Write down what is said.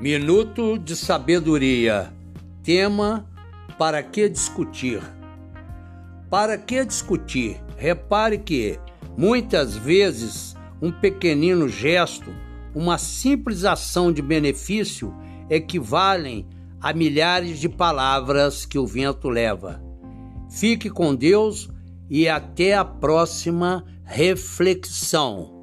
Minuto de Sabedoria. Tema: Para que discutir? Para que discutir? Repare que, muitas vezes, um pequenino gesto, uma simples ação de benefício equivalem a milhares de palavras que o vento leva. Fique com Deus e até a próxima reflexão.